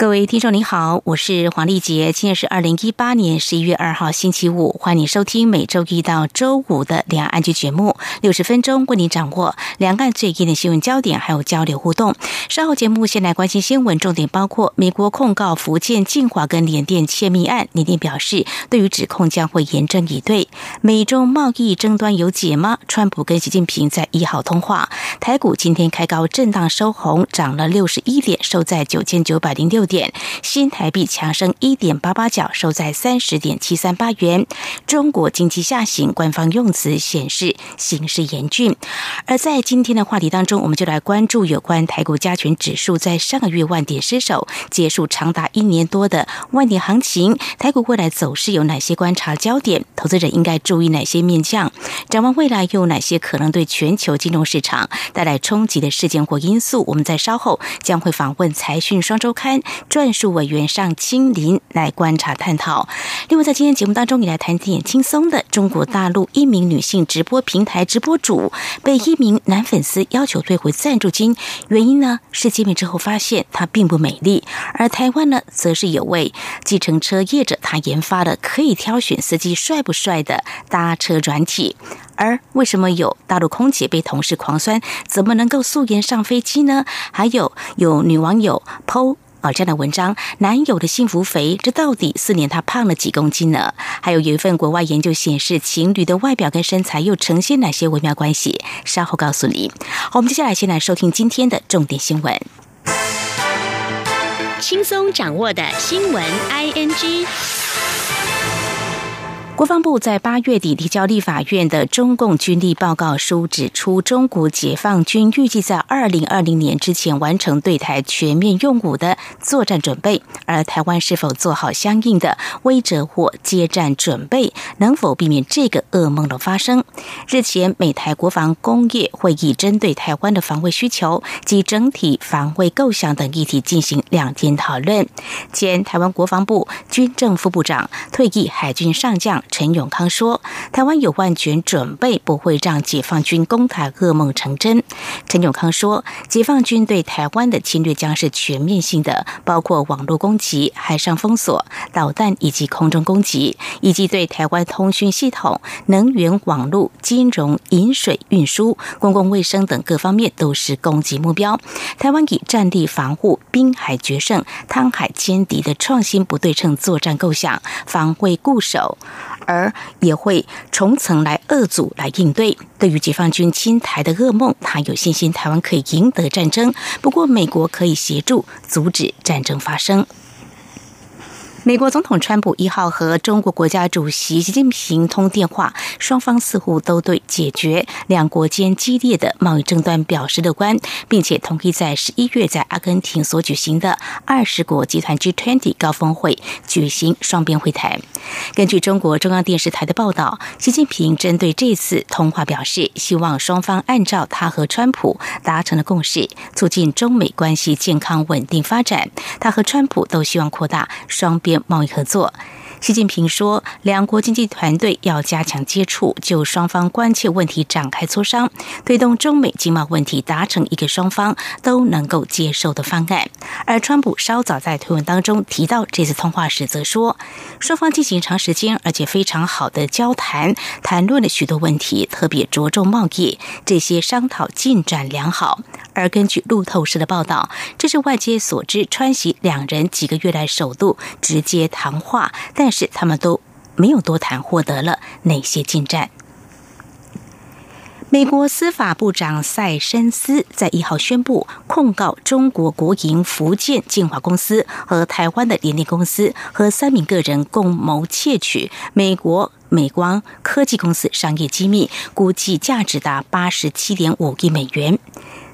各位听众您好，我是黄丽杰，今天是二零一八年十一月二号星期五，欢迎收听每周一到周五的两岸剧节目，六十分钟为您掌握两岸最近的新闻焦点，还有交流互动。稍后节目先来关心新闻，重点包括美国控告福建晋华跟联电窃密案，联电表示对于指控将会严正以对。美中贸易争端有解吗？川普跟习近平在一号通话，台股今天开高震荡收红，涨了六十一点，收在九千九百零六。点新台币强升一点八八角，收在三十点七三八元。中国经济下行，官方用词显示形势严峻。而在今天的话题当中，我们就来关注有关台股加权指数在上个月万点失守，结束长达一年多的万点行情。台股未来走势有哪些观察焦点？投资者应该注意哪些面向？展望未来又有哪些可能对全球金融市场带来冲击的事件或因素？我们在稍后将会访问财讯双周刊。专属委员上青林来观察探讨。另外，在今天节目当中，你来谈点轻松的。中国大陆一名女性直播平台直播主被一名男粉丝要求退回赞助金，原因呢是见面之后发现她并不美丽。而台湾呢，则是有位计程车业者，他研发了可以挑选司机帅不帅的搭车软体。而为什么有大陆空姐被同事狂酸，怎么能够素颜上飞机呢？还有有女网友剖。而，这样的文章，男友的幸福肥，这到底四年他胖了几公斤呢？还有有一份国外研究显示，情侣的外表跟身材又呈现哪些微妙关系？稍后告诉你。好，我们接下来先来收听今天的重点新闻，轻松掌握的新闻 I N G。国防部在八月底提交立法院的中共军力报告书指出，中国解放军预计在二零二零年之前完成对台全面用武的作战准备，而台湾是否做好相应的威慑或接战准备，能否避免这个噩梦的发生？日前，美台国防工业会议针对台湾的防卫需求及整体防卫构想等议题进行两天讨论。前台湾国防部军政副部长、退役海军上将。陈永康说：“台湾有万全准备，不会让解放军攻台噩梦成真。”陈永康说：“解放军对台湾的侵略将是全面性的，包括网络攻击、海上封锁、导弹以及空中攻击，以及对台湾通讯系统、能源网络、金融、饮水运输、公共卫生等各方面都是攻击目标。台湾以战地防护、滨海决胜、汤海歼敌的创新不对称作战构想，防卫固守。”而也会重层来遏阻来应对。对于解放军侵台的噩梦，他有信心台湾可以赢得战争。不过，美国可以协助阻止战争发生。美国总统川普一号和中国国家主席习近平通电话，双方似乎都对解决两国间激烈的贸易争端表示乐观，并且同意在十一月在阿根廷所举行的二十国集团 G20 高峰会举行双边会谈。根据中国中央电视台的报道，习近平针对这次通话表示，希望双方按照他和川普达成的共识，促进中美关系健康稳定发展。他和川普都希望扩大双边。贸易合作。习近平说，两国经济团队要加强接触，就双方关切问题展开磋商，推动中美经贸问题达成一个双方都能够接受的方案。而川普稍早在推文当中提到这次通话时，则说，双方进行长时间而且非常好的交谈，谈论了许多问题，特别着重贸易，这些商讨进展良好。而根据路透社的报道，这是外界所知川习两人几个月来首度直接谈话，但。但是他们都没有多谈获得了哪些进展。美国司法部长塞申斯在一号宣布控告中国国营福建晋华公司和台湾的联电公司和三名个人共谋窃取美国美光科技公司商业机密，估计价值达八十七点五亿美元。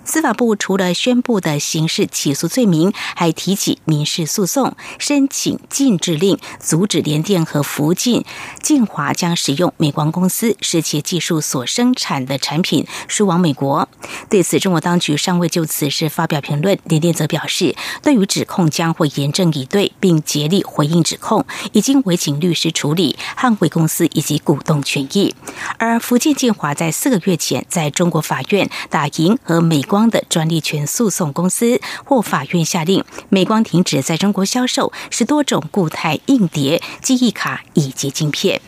司法部除了宣布的刑事起诉罪名，还提起民事诉讼，申请禁制令，阻止联电和福建晋华将使用美光公司世界技术所生产的产品输往美国。对此，中国当局尚未就此事发表评论。联电则表示，对于指控将会严正以对，并竭力回应指控，已经委请律师处理，捍卫公司以及股东权益。而福建晋华在四个月前在中国法院打赢和美光 光的专利权诉讼，公司或法院下令美光停止在中国销售十多种固态硬碟、记忆卡以及晶片。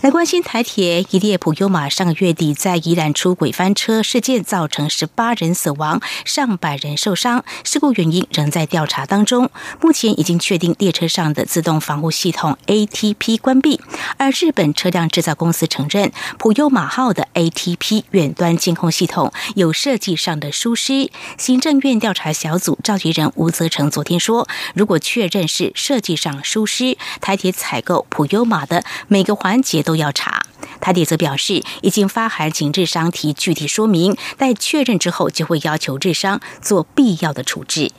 来关心台铁一列普悠玛上个月底在宜兰出轨翻车事件，造成十八人死亡、上百人受伤，事故原因仍在调查当中。目前已经确定列车上的自动防护系统 ATP 关闭，而日本车辆制造公司承认普悠玛号的 ATP 远端监控系统有设计上的疏失。行政院调查小组召集人吴泽成昨天说，如果确认是设计上疏失，台铁采购普悠玛的每个环节。都要查。台铁则表示，已经发函请智商提具体说明，待确认之后，就会要求智商做必要的处置。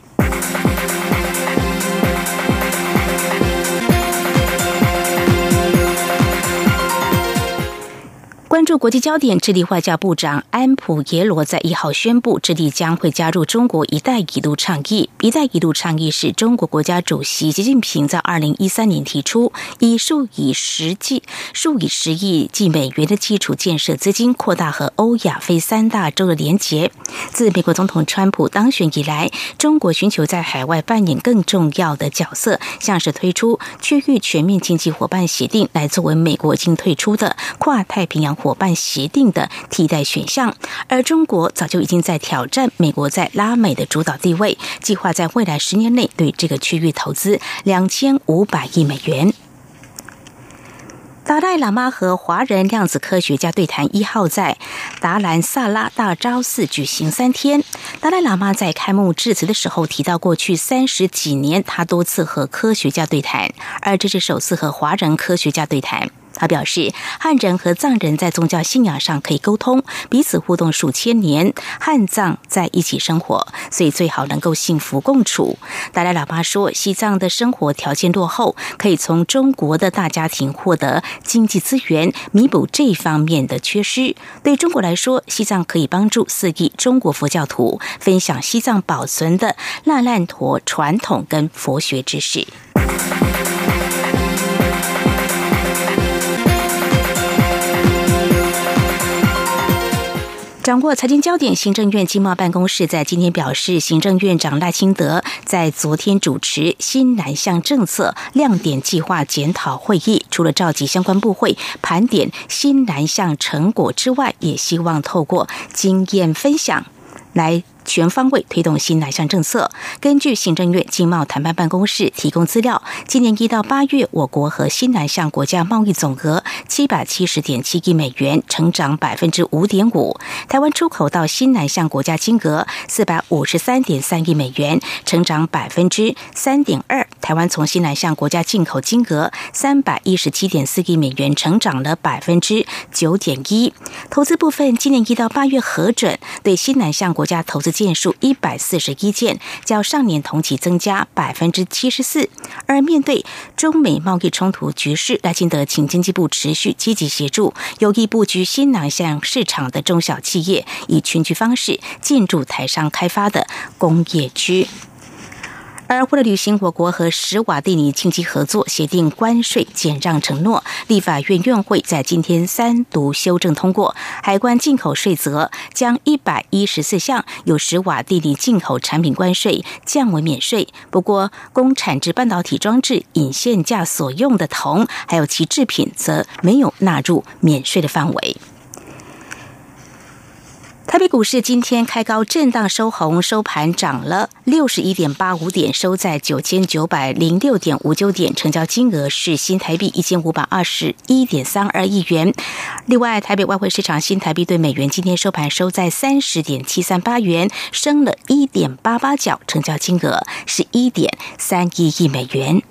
关注国际焦点，智利外交部长安普耶罗在一号宣布，智利将会加入中国“一带一路”倡议。“一带一路”倡议是中国国家主席习近平在二零一三年提出，以数以十计、数以十亿计美元的基础建设资金，扩大和欧亚非三大洲的连结。自美国总统川普当选以来，中国寻求在海外扮演更重要的角色，像是推出区域全面经济伙伴协定，来作为美国已经退出的跨太平洋。伙伙伴协定的替代选项，而中国早就已经在挑战美国在拉美的主导地位，计划在未来十年内对这个区域投资两千五百亿美元。达赖喇嘛和华人量子科学家对谈一号在达兰萨拉大昭寺举行三天。达赖喇嘛在开幕致辞的时候提到，过去三十几年他多次和科学家对谈，而这是首次和华人科学家对谈。他表示，汉人和藏人在宗教信仰上可以沟通，彼此互动数千年，汉藏在一起生活，所以最好能够幸福共处。达赖喇嘛说，西藏的生活条件落后，可以从中国的大家庭获得经济资源，弥补这方面的缺失。对中国来说，西藏可以帮助四亿中国佛教徒分享西藏保存的那烂陀传统跟佛学知识。掌握财经焦点，行政院经贸办公室在今天表示，行政院长赖清德在昨天主持新南向政策亮点计划检讨会议，除了召集相关部会盘点新南向成果之外，也希望透过经验分享来。全方位推动新南向政策。根据行政院经贸谈判办公室提供资料，今年一到八月，我国和新南向国家贸易总额七百七十点七亿美元，成长百分之五点五。台湾出口到新南向国家金额四百五十三点三亿美元，成长百分之三点二。台湾从新南向国家进口金额三百一十七点四亿美元，成长了百分之九点一。投资部分，今年一到八月核准对新南向国家投资。件数一百四十一件，较上年同期增加百分之七十四。而面对中美贸易冲突局势，赖清德请经济部持续积极协助有意布局新南向市场的中小企业，以群聚方式进驻台商开发的工业区。而为了履行我国和史瓦蒂尼经济合作协定关税减让承诺，立法院院会在今天三读修正通过海关进口税则，将一百一十四项有史瓦蒂尼进口产品关税降为免税。不过，供产制半导体装置引线架所用的铜，还有其制品，则没有纳入免税的范围。台北股市今天开高震荡收红，收盘涨了六十一点八五点，收在九千九百零六点五九点，成交金额是新台币一千五百二十一点三二亿元。另外，台北外汇市场新台币对美元今天收盘收在三十点七三八元，升了一点八八角，成交金额是一点三一亿美元。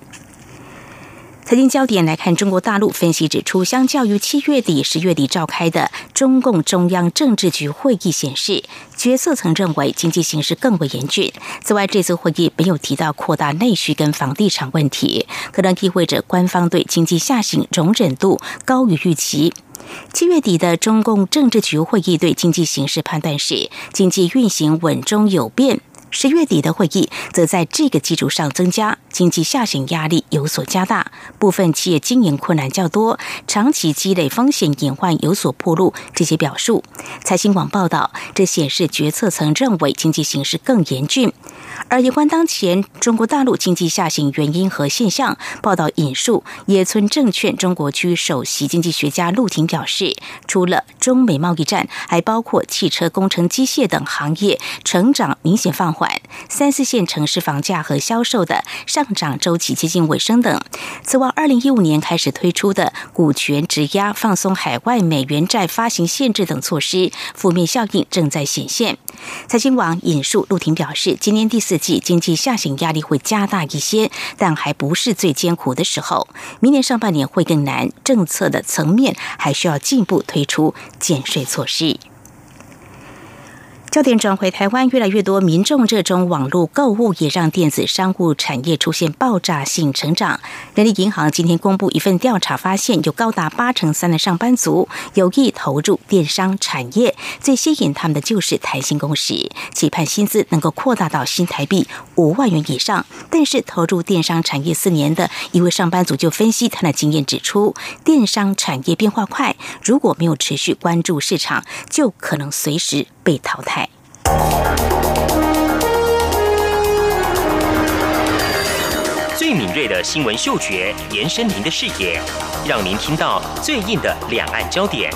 财经焦点来看，中国大陆分析指出，相较于七月底、十月底召开的中共中央政治局会议显示，决策层认为经济形势更为严峻。此外，这次会议没有提到扩大内需跟房地产问题，可能意味着官方对经济下行容忍度高于预期。七月底的中共政治局会议对经济形势判断是，经济运行稳中有变。十月底的会议则在这个基础上增加，经济下行压力有所加大，部分企业经营困难较多，长期积累风险隐患有所暴露。这些表述，财新网报道，这显示决策层认为经济形势更严峻。而有关当前中国大陆经济下行原因和现象，报道引述野村证券中国区首席经济学家陆婷表示，除了中美贸易战，还包括汽车、工程机械等行业成长明显放缓，三四线城市房价和销售的上涨周期接近尾声等。此外，二零一五年开始推出的股权质押、放松海外美元债发行限制等措施，负面效应正在显现。财经网引述陆婷表示，今年第四季经济下行压力会加大一些，但还不是最艰苦的时候。明年上半年会更难，政策的层面还需要进一步推出减税措施。焦点转回台湾，越来越多民众热衷网络购物，也让电子商务产业出现爆炸性成长。人力银行今天公布一份调查，发现有高达八成三的上班族有意投入电商产业，最吸引他们的就是弹性工时，期盼薪资能够扩大到新台币五万元以上。但是，投入电商产业四年的一位上班族就分析他的经验，指出电商产业变化快，如果没有持续关注市场，就可能随时被淘汰。最敏锐的新闻嗅觉，延伸您的视野，让您听到最硬的两岸焦点。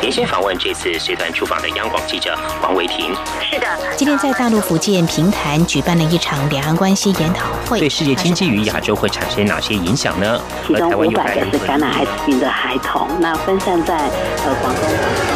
连线访问这次随团出访的央广记者黄维婷。是的，今天在大陆福建平潭举办了一场两岸关系研讨会，对世界经济与亚洲会产生哪些影响呢？其中五百个是感染艾滋病的孩童，那分散在呃广东。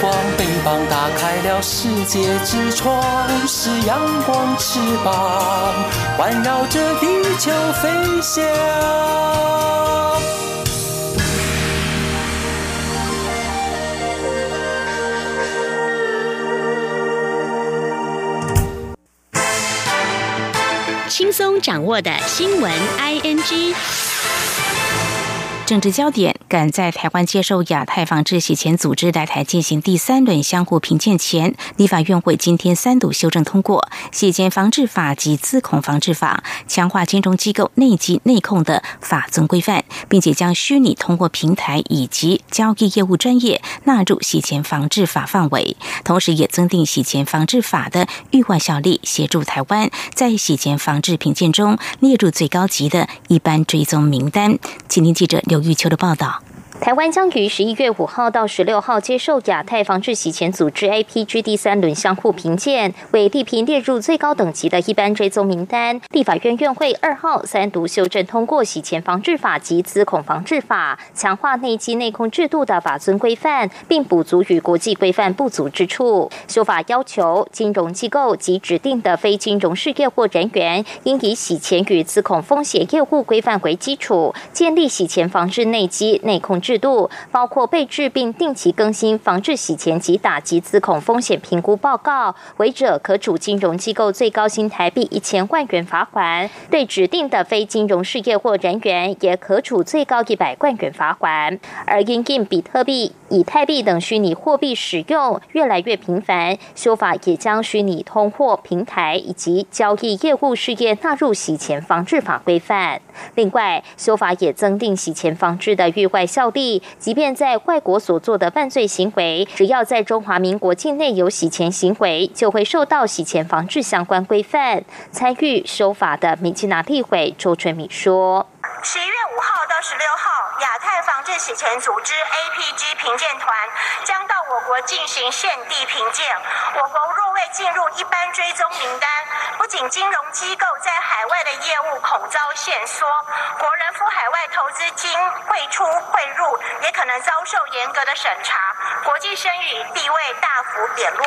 光打开了世界之窗，是阳光翅膀，环绕着地球飞翔。轻松掌握的新闻，I N G。政治焦点。赶在台湾接受亚太防治洗钱组织来台进行第三轮相互评鉴前，立法院会今天三读修正通过洗钱防治法及资恐防治法，强化金融机构内机内控的法尊规范，并且将虚拟通货平台以及交易业务专业纳入洗钱防治法范围，同时也增订洗钱防治法的预外效力，协助台湾在洗钱防治评鉴中列入最高级的一般追踪名单。请听记者刘有玉秋的报道。台湾将于十一月五号到十六号接受亚太防治洗钱组织 APG 第三轮相互评鉴，为地平列入最高等级的一般追踪名单。立法院院会二号三读修正通过洗钱防治法及资恐防治法，强化内基内控制度的法尊规范，并补足与国际规范不足之处。修法要求金融机构及指定的非金融事业或人员，应以洗钱与资恐风险业务规范为基础，建立洗钱防治内基内控。制度包括备制并定期更新防治洗钱及打击资恐风险评估报告，违者可处金融机构最高新台币一千万元罚款；对指定的非金融事业或人员，也可处最高一百万元罚款。而因应比特币、以太币等虚拟货币使用越来越频繁，修法也将虚拟通货平台以及交易业务事业纳入洗钱防治法规范。另外，修法也增订洗钱防治的域外效力。即便在外国所做的犯罪行为，只要在中华民国境内有洗钱行为，就会受到洗钱防治相关规范。参与修法的民进党立委周春敏说：“十一月五号到十六号，亚太防治洗钱组织 APG 评鉴团将到我国进行现地评鉴。我国若未进入一般追踪名单，不仅金融机构在海外的业务恐遭限缩，国人赴海外投资金汇出汇入也可能遭受严格的审查，国际声誉地位大幅贬落。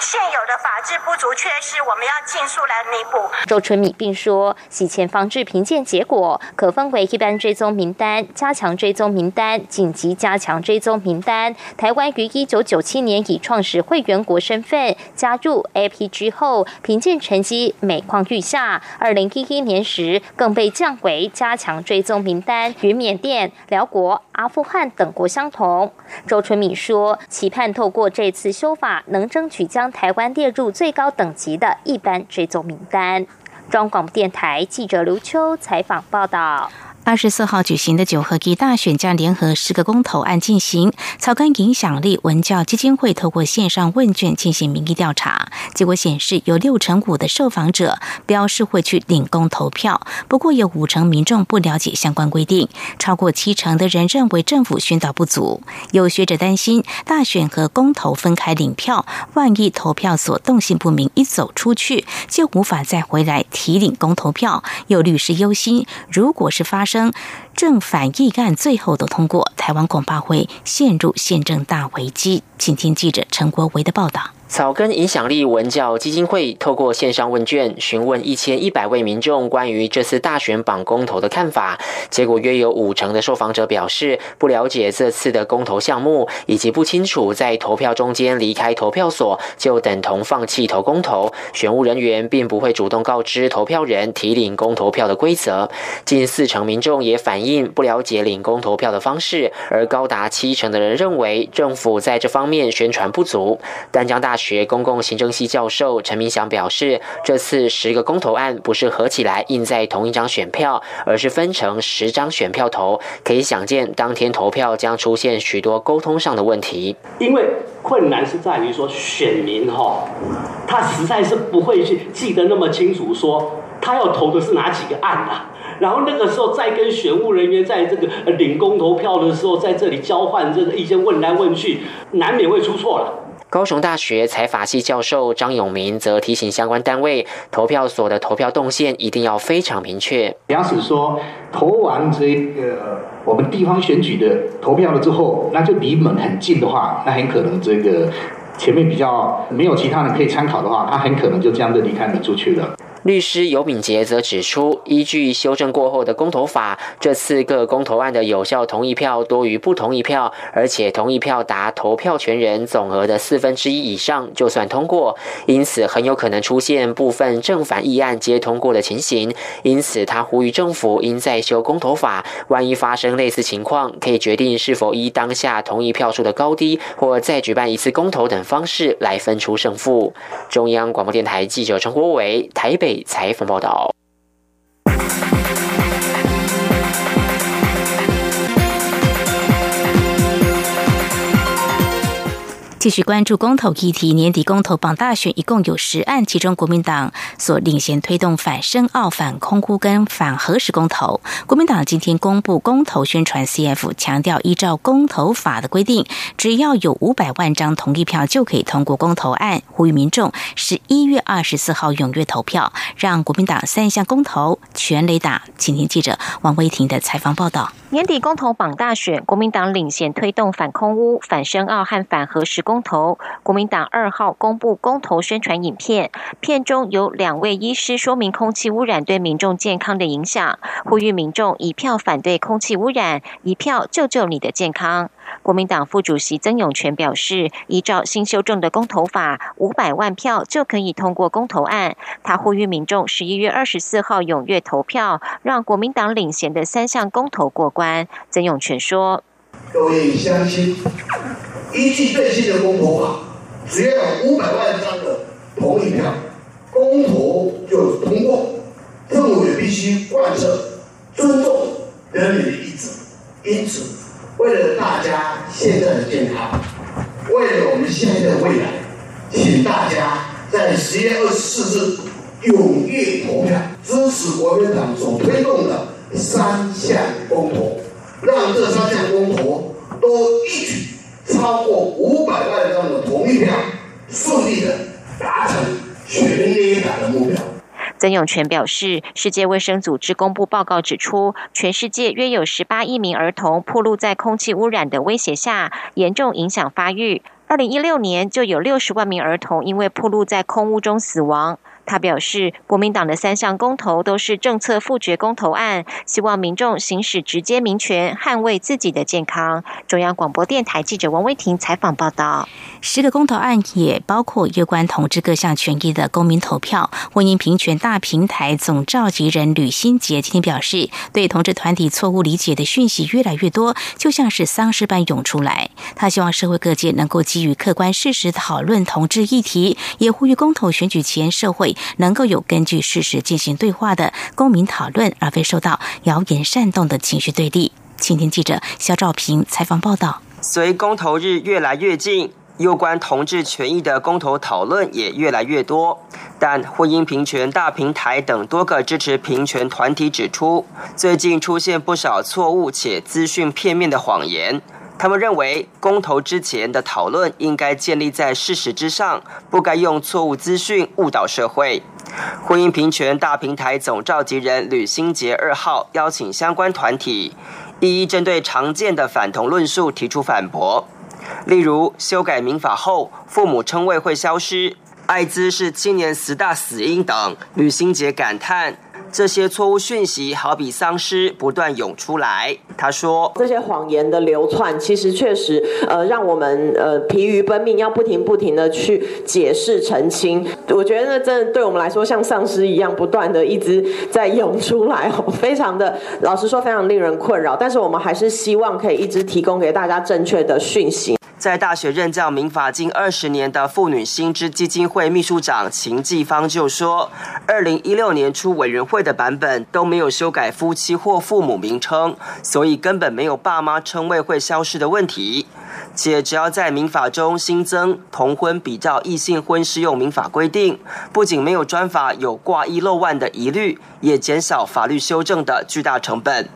现有的法制不足缺失，我们要尽速来弥补。”周春米并说，洗钱防治评鉴结果可分为一般追踪名单、加强追踪名单、紧急加强追踪名单。台湾于一九九七年以创始会员国身份加入 APG 后，评鉴成绩每况愈下。二零一一年时，更被降为加强追踪名单，与缅甸、辽国、阿富汗等国相同。周春敏说，期盼透过这次修法，能争取将台湾列入最高等级的一般追踪名单。中广电台记者刘秋采访报道。二十四号举行的九合一大选将联合十个公投案进行。草根影响力文教基金会透过线上问卷进行民意调查，结果显示有六成五的受访者表示会去领公投票，不过有五成民众不了解相关规定，超过七成的人认为政府宣导不足。有学者担心，大选和公投分开领票，万一投票所动性不明一走出去，就无法再回来提领公投票。有律师忧心，如果是发生。生正反议案最后都通过，台湾恐怕会陷入宪政大危机。请听记者陈国维的报道。草根影响力文教基金会透过线上问卷询问一千一百位民众关于这次大选绑公投的看法，结果约有五成的受访者表示不了解这次的公投项目，以及不清楚在投票中间离开投票所就等同放弃投公投，选务人员并不会主动告知投票人提领公投票的规则。近四成民众也反映不了解领公投票的方式，而高达七成的人认为政府在这方面宣传不足。丹江大。学公共行政系教授陈明祥表示，这次十个公投案不是合起来印在同一张选票，而是分成十张选票投。可以想见，当天投票将出现许多沟通上的问题。因为困难是在于说，选民哈，他实在是不会去记得那么清楚，说他要投的是哪几个案啊。然后那个时候再跟选务人员在这个领公投票的时候，在这里交换这个意见，问来问去，难免会出错了。高雄大学财法系教授张永明则提醒相关单位，投票所的投票动线一定要非常明确。假使说投完这个我们地方选举的投票了之后，那就离门很近的话，那很可能这个前面比较没有其他人可以参考的话，他很可能就这样就离开门出去了。律师尤敏杰则指出，依据修正过后的公投法，这次各公投案的有效同意票多于不同意票，而且同意票达投票权人总额的四分之一以上，就算通过。因此，很有可能出现部分正反议案皆通过的情形。因此，他呼吁政府应再修公投法，万一发生类似情况，可以决定是否依当下同意票数的高低，或再举办一次公投等方式来分出胜负。中央广播电台记者陈国伟台北。采访报道。继续关注公投议题，年底公投榜大选一共有十案，其中国民党所领衔推动反深澳、反空污跟反核实公投。国民党今天公布公投宣传 CF，强调依照公投法的规定，只要有五百万张同意票就可以通过公投案，呼吁民众十一月二十四号踊跃投票，让国民党三项公投全雷打。请听记者王威婷的采访报道。年底公投榜大选，国民党领衔推动反空污、反深澳和反核实公投。国民党二号公布公投宣传影片，片中有两位医师说明空气污染对民众健康的影响，呼吁民众一票反对空气污染，一票救救你的健康。国民党副主席曾永权表示，依照新修正的公投法，五百万票就可以通过公投案。他呼吁民众十一月二十四号踊跃投票，让国民党领衔的三项公投过关。曾永权说：“各位乡亲，依据最新的公投法，只要有五百万张的同意票，公投就通过。政府必须贯彻尊重人民的意志，因此。”为了大家现在的健康，为了我们现在的未来，请大家在十月二十四日踊跃投票，支持国民党所推动的三项公投，让这三项公投都一举超过五百万张的同意票，顺利的达成全力打的目标。曾永权表示，世界卫生组织公布报告指出，全世界约有十八亿名儿童暴露在空气污染的威胁下，严重影响发育。二零一六年就有六十万名儿童因为暴露在空污中死亡。他表示，国民党的三项公投都是政策复决公投案，希望民众行使直接民权，捍卫自己的健康。中央广播电台记者王威婷采访报道。十个公投案也包括有关同志各项权益的公民投票。婚姻平权大平台总召集人吕新杰今天表示，对同志团体错误理解的讯息越来越多，就像是丧尸般涌出来。他希望社会各界能够基于客观事实讨论同志议题，也呼吁公投选举前社会能够有根据事实进行对话的公民讨论，而非受到谣言煽动的情绪对立。青天记者肖兆平采访报道。随公投日越来越近。有关同志权益的公投讨论也越来越多，但婚姻平权大平台等多个支持平权团体指出，最近出现不少错误且资讯片面的谎言。他们认为，公投之前的讨论应该建立在事实之上，不该用错误资讯误导社会。婚姻平权大平台总召集人吕新杰二号邀请相关团体，一一针对常见的反同论述提出反驳。例如，修改民法后，父母称谓会消失；艾滋是青年十大死因等。吕新杰感叹，这些错误讯息好比丧尸不断涌出来。他说：“这些谎言的流窜，其实确实呃让我们呃疲于奔命，要不停不停的去解释澄清。我觉得那真的对我们来说像丧尸一样，不断的一直在涌出来，非常的老实说，非常令人困扰。但是我们还是希望可以一直提供给大家正确的讯息。”在大学任教民法近二十年的妇女新知基金会秘书长秦继芳就说，二零一六年初委员会的版本都没有修改夫妻或父母名称，所以根本没有爸妈称谓会消失的问题。且只要在民法中新增同婚比照异性婚适用民法规定，不仅没有专法有挂一漏万的疑虑，也减少法律修正的巨大成本。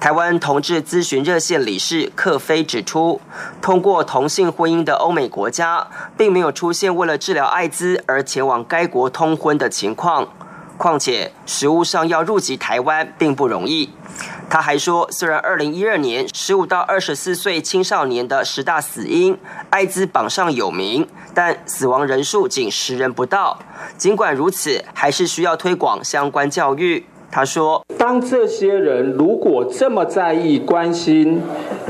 台湾同志咨询热线理事克菲指出，通过同性婚姻的欧美国家，并没有出现为了治疗艾滋而前往该国通婚的情况。况且，实务上要入籍台湾并不容易。他还说，虽然二零一二年十五到二十四岁青少年的十大死因，艾滋榜上有名，但死亡人数仅十人不到。尽管如此，还是需要推广相关教育。他说：“当这些人如果这么在意、关心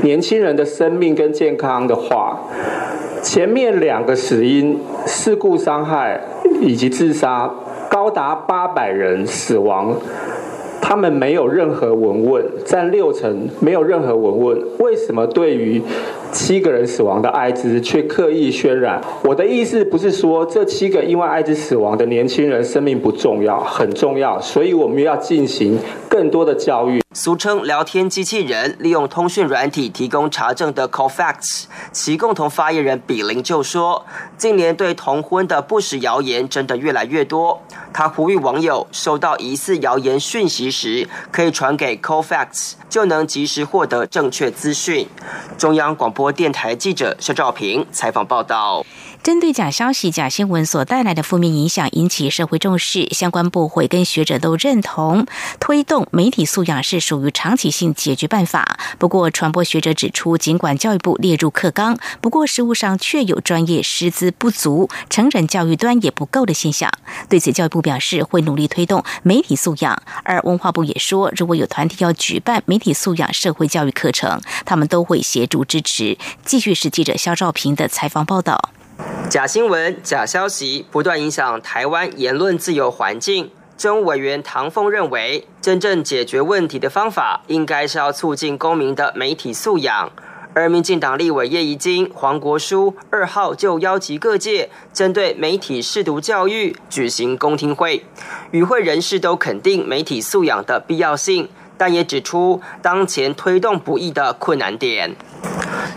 年轻人的生命跟健康的话，前面两个死因——事故伤害以及自杀，高达八百人死亡，他们没有任何文问，占六成，没有任何文问，为什么对于？”七个人死亡的艾滋却刻意渲染。我的意思不是说这七个因为艾滋死亡的年轻人生命不重要，很重要，所以我们要进行更多的教育。俗称聊天机器人，利用通讯软体提供查证的 Cofacts，其共同发言人比林就说，近年对同婚的不实谣言真的越来越多。他呼吁网友收到疑似谣言讯息时，可以传给 Cofacts，就能及时获得正确资讯。中央广播。电台记者肖兆平采访报道。针对假消息、假新闻所带来的负面影响，引起社会重视。相关部会跟学者都认同，推动媒体素养是属于长期性解决办法。不过，传播学者指出，尽管教育部列入课纲，不过实务上却有专业师资不足、成人教育端也不够的现象。对此，教育部表示会努力推动媒体素养。而文化部也说，如果有团体要举办媒体素养社会教育课程，他们都会协助支持。继续是记者肖兆平的采访报道。假新闻、假消息不断影响台湾言论自由环境。政务委员唐凤认为，真正解决问题的方法，应该是要促进公民的媒体素养。而民进党立委叶宜金、黄国书二号就邀集各界，针对媒体试读教育举行公听会，与会人士都肯定媒体素养的必要性。但也指出当前推动不易的困难点。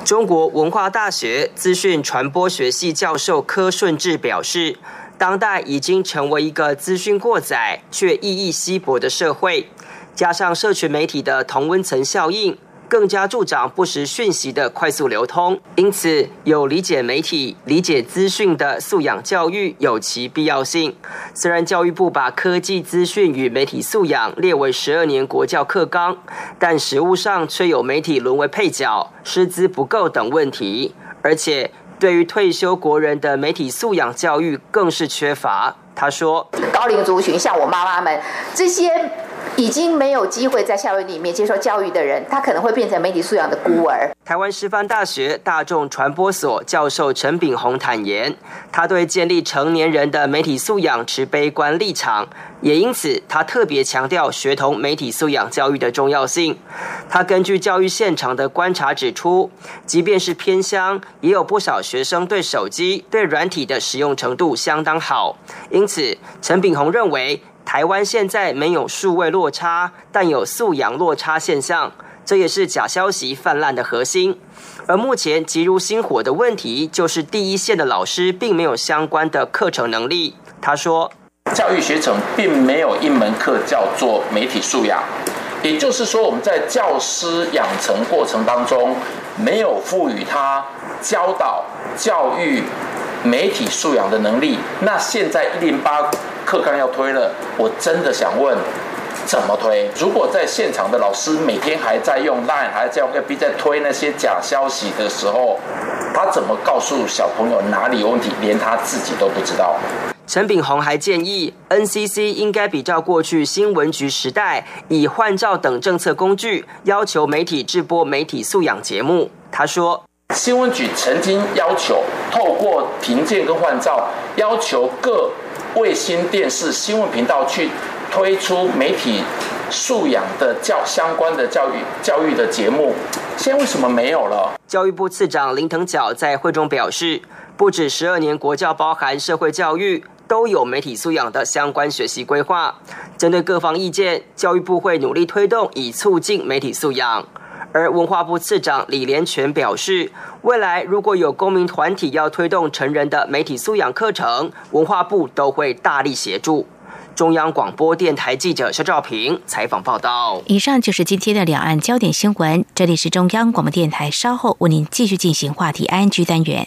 中国文化大学资讯传播学系教授柯顺志表示，当代已经成为一个资讯过载却意义稀薄的社会，加上社群媒体的同温层效应。更加助长不实讯息的快速流通，因此有理解媒体、理解资讯的素养教育有其必要性。虽然教育部把科技资讯与媒体素养列为十二年国教课纲，但实务上却有媒体沦为配角、师资不够等问题，而且对于退休国人的媒体素养教育更是缺乏。他说：“高龄族群像我妈妈们这些。”已经没有机会在校园里面接受教育的人，他可能会变成媒体素养的孤儿。台湾师范大学大众传播所教授陈炳宏坦言，他对建立成年人的媒体素养持悲观立场，也因此他特别强调学童媒体素养教育的重要性。他根据教育现场的观察指出，即便是偏乡，也有不少学生对手机、对软体的使用程度相当好。因此，陈炳宏认为。台湾现在没有数位落差，但有素养落差现象，这也是假消息泛滥的核心。而目前急如星火的问题，就是第一线的老师并没有相关的课程能力。他说，教育学程并没有一门课叫做媒体素养，也就是说，我们在教师养成过程当中，没有赋予他教导教育媒体素养的能力。那现在一零八。课纲要推了，我真的想问，怎么推？如果在现场的老师每天还在用 Line，还在用 FB 在推那些假消息的时候，他怎么告诉小朋友哪里有问题？连他自己都不知道。陈炳宏还建议，NCC 应该比照过去新闻局时代，以换照等政策工具，要求媒体制播媒体素养节目。他说，新闻局曾经要求透过评鉴跟换照，要求各。卫星电视新闻频道去推出媒体素养的教相关的教育教育的节目，现在为什么没有了？教育部次长林腾蛟在会中表示，不止十二年国教包含社会教育都有媒体素养的相关学习规划。针对各方意见，教育部会努力推动，以促进媒体素养。而文化部次长李连全表示，未来如果有公民团体要推动成人的媒体素养课程，文化部都会大力协助。中央广播电台记者肖兆平采访报道。以上就是今天的两岸焦点新闻，这里是中央广播电台，稍后为您继续进行话题安居单元。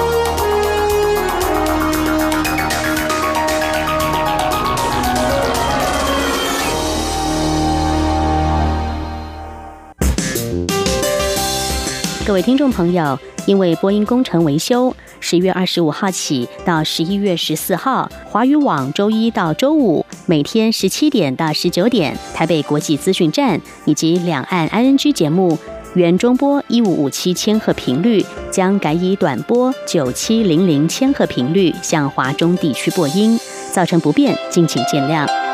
各位听众朋友，因为播音工程维修，十月二十五号起到十一月十四号，华语网周一到周五每天十七点到十九点，台北国际资讯站以及两岸 ING 节目原中波一五五七千赫频率将改以短波九七零零千赫频率向华中地区播音，造成不便，敬请见谅。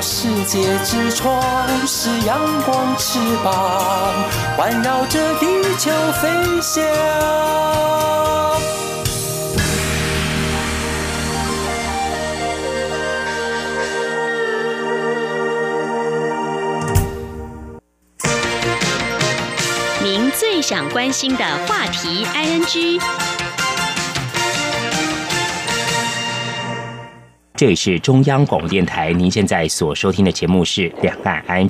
世界之窗是阳光翅膀，环绕着地球飞翔。您最想关心的话题，ING。这里是中央广播电台，您现在所收听的节目是《两岸 ING》。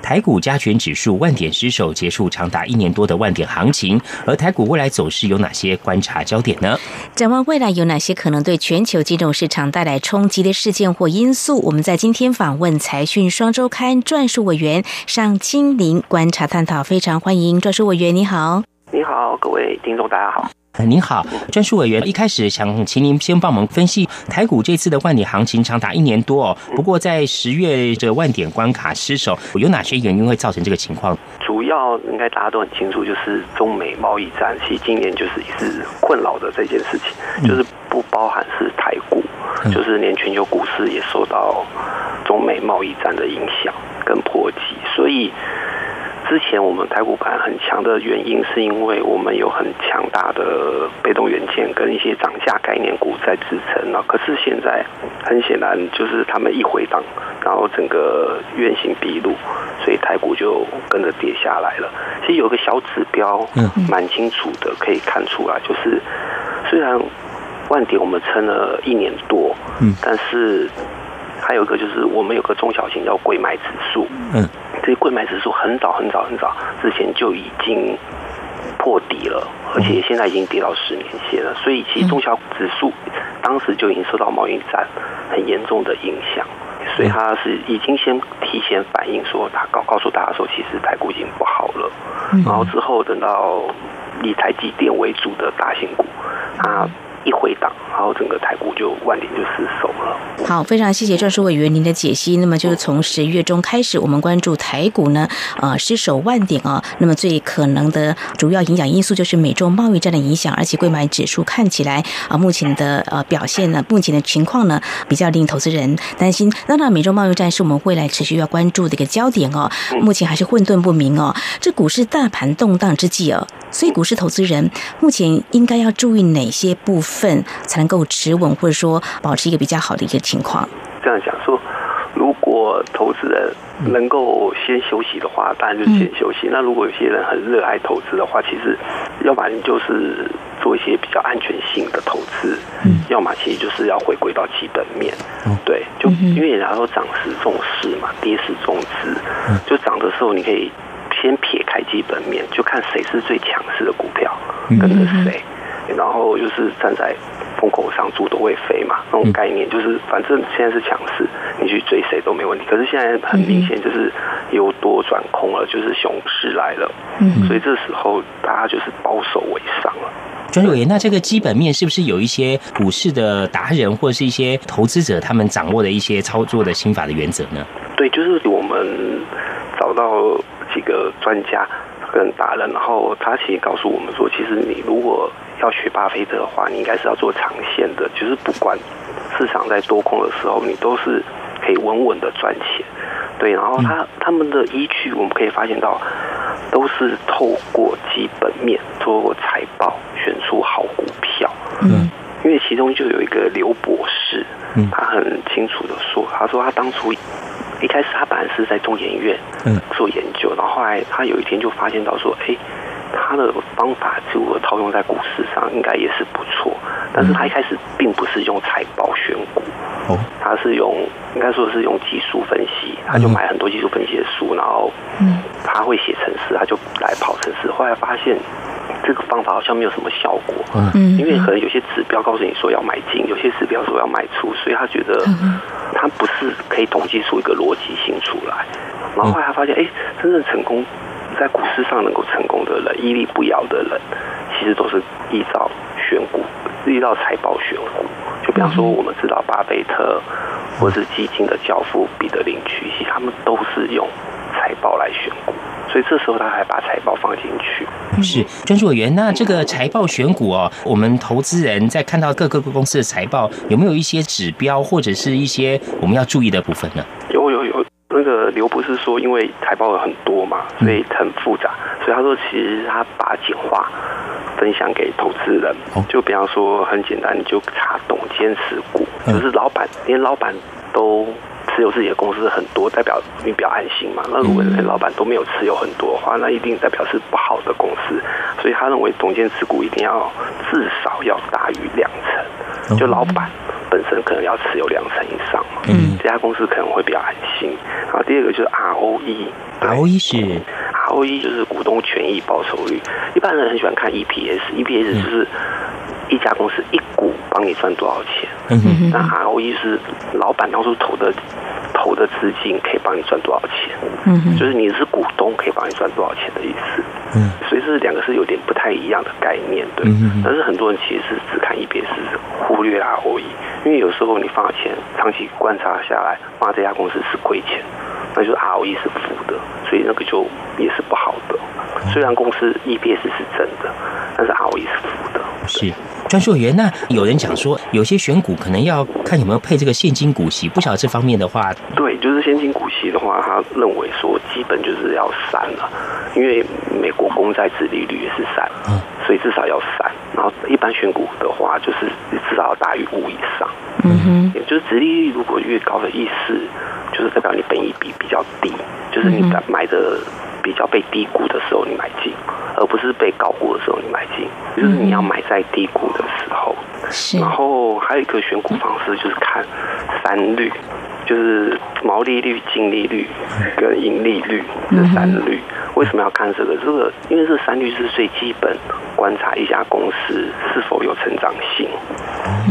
台股加权指数万点失守，结束长达一年多的万点行情。而台股未来走势有哪些观察焦点呢？展望未来有哪些可能对全球金融市场带来冲击的事件或因素？我们在今天访问财讯双周刊撰述委员尚清林观察探讨，非常欢迎撰述委员，你好。你好，各位听众，大家好。您好，专属委员，一开始想请您先帮我们分析台股这次的万点行情长达一年多哦。不过在十月这万点关卡失守，有哪些原因会造成这个情况？主要应该大家都很清楚，就是中美贸易战，其实今年就是一直困扰的这件事情，就是不包含是台股，就是连全球股市也受到中美贸易战的影响跟波及，所以。之前我们台股盘很强的原因，是因为我们有很强大的被动元件跟一些涨价概念股在支撑了。可是现在很显然，就是他们一回档，然后整个原形毕露，所以台股就跟着跌下来了。其实有个小指标，嗯，蛮清楚的，可以看出来，就是虽然万点我们撑了一年多，嗯，但是还有一个就是我们有个中小型叫贵买指数，嗯。这些贵买指数很早很早很早之前就已经破底了，而且现在已经跌到十年线了。所以其实中小指数当时就已经受到贸易战很严重的影响，所以它是已经先提前反映说，他告告诉大家说，其实台股已经不好了。然后之后等到以台积电为主的大型股，它。一回档，然后整个台股就万点就失守了。好，非常谢谢专书委员您的解析。那么就是从十月中开始，我们关注台股呢，呃，失守万点啊。那么最可能的主要影响因素就是美中贸易战的影响，而且贵买指数看起来啊，目前的呃表现呢，目前的情况呢，比较令投资人担心。当然，美中贸易战是我们未来持续要关注的一个焦点哦。目前还是混沌不明哦。这股市大盘动荡之际哦，所以股市投资人目前应该要注意哪些部分？份才能够持稳，或者说保持一个比较好的一个情况。这样讲说，如果投资人能够先休息的话，当然就先休息。那如果有些人很热爱投资的话，其实要么你就是做一些比较安全性的投资，嗯，要么其实就是要回归到基本面。对，就因为人家说涨时重视嘛，跌时重资。就涨的时候，你可以先撇开基本面，就看谁是最强势的股票，跟着谁。然后就是站在风口上，猪都会飞嘛，那种概念就是，反正现在是强势，你去追谁都没问题。可是现在很明显就是由多转空了，就是熊市来了，嗯，所以这时候大家就是保守为上了。专委，那这个基本面是不是有一些股市的达人或者是一些投资者他们掌握的一些操作的心法的原则呢？对，就是我们找到几个专家。跟达人，然后他其实告诉我们说，其实你如果要学巴菲特的话，你应该是要做长线的，就是不管市场在多空的时候，你都是可以稳稳的赚钱。对，然后他他们的依据，我们可以发现到，都是透过基本面，透过财报选出好股票。嗯，因为其中就有一个刘博士，他很清楚的说，他说他当初。一开始他本来是在中研院做研究，然后后来他有一天就发现到说，哎，他的方法如果套用在股市上，应该也是不错。但是他一开始并不是用财报选股，哦，他是用应该说是用技术分析，他就买很多技术分析的书，然后他会写程式，他就来跑程式。后来发现这个方法好像没有什么效果，嗯，因为可能有些指标告诉你说要买进，有些指标说要卖出，所以他觉得。他不是可以统计出一个逻辑性出来，然后后来他发现，哎，真正成功在股市上能够成功的人，屹立不摇的人，其实都是依照选股，依照财报选股。就比方说，我们知道巴菲特或是基金的教父彼得林区，其实他们都是用财报来选股。所以这时候他还把财报放进去。是专注委员，那这个财报选股哦，我们投资人在看到各个公司的财报，有没有一些指标或者是一些我们要注意的部分呢？刘不是说，因为财报有很多嘛，所以很复杂，所以他说其实他把简化分享给投资人。就比方说很简单，你就查董监持股，就是老板连老板都。持有自己的公司很多，代表你比较安心嘛。那如果连老板都没有持有很多的话，那一定代表是不好的公司。所以他认为董监持股一定要至少要大于两成，就老板本身可能要持有两成以上嘛，嗯，这家公司可能会比较安心。然后第二个就是 ROE，ROE 是？ROE 就是股东权益报酬率，一般人很喜欢看 EPS，EPS 就是一家公司一股帮你赚多少钱，嗯那 ROE 是老板当初投的。投的资金可以帮你赚多少钱？嗯，就是你是股东可以帮你赚多少钱的意思。嗯，所以这两个是有点不太一样的概念，对。嗯但是很多人其实是只看 EPS，忽略 ROE，因为有时候你放钱，长期观察下来，放这家公司是亏钱，那就是 ROE 是负的，所以那个就也是不好的。虽然公司 EPS 是正的，但是 ROE 是负的。是。专属委员，那有人讲说，有些选股可能要看有没有配这个现金股息，不晓得这方面的话。对，就是现金股息的话，他认为说基本就是要三了，因为美国公债殖利率也是三，嗯，所以至少要三。然后一般选股的话，就是至少要大于五以上，嗯哼，也就是殖利率如果越高的意思，就是代表你本益比比较低，就是你买的。比较被低估的时候你买进，而不是被高估的时候你买进，就是你要买在低估的时候。是。然后还有一个选股方式就是看三率，就是毛利率、净利率跟盈利率这三率。为什么要看这个？这个因为这三率是最基本观察一家公司是否有成长性。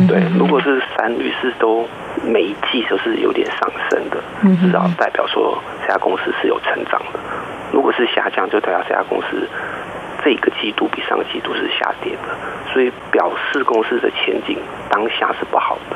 对，如果是三率是都每一季都是有点上升的，至少代表说这家公司是有成长的。如果是下降，就代表这家公司这个季度比上个季度是下跌的，所以表示公司的前景当下是不好的。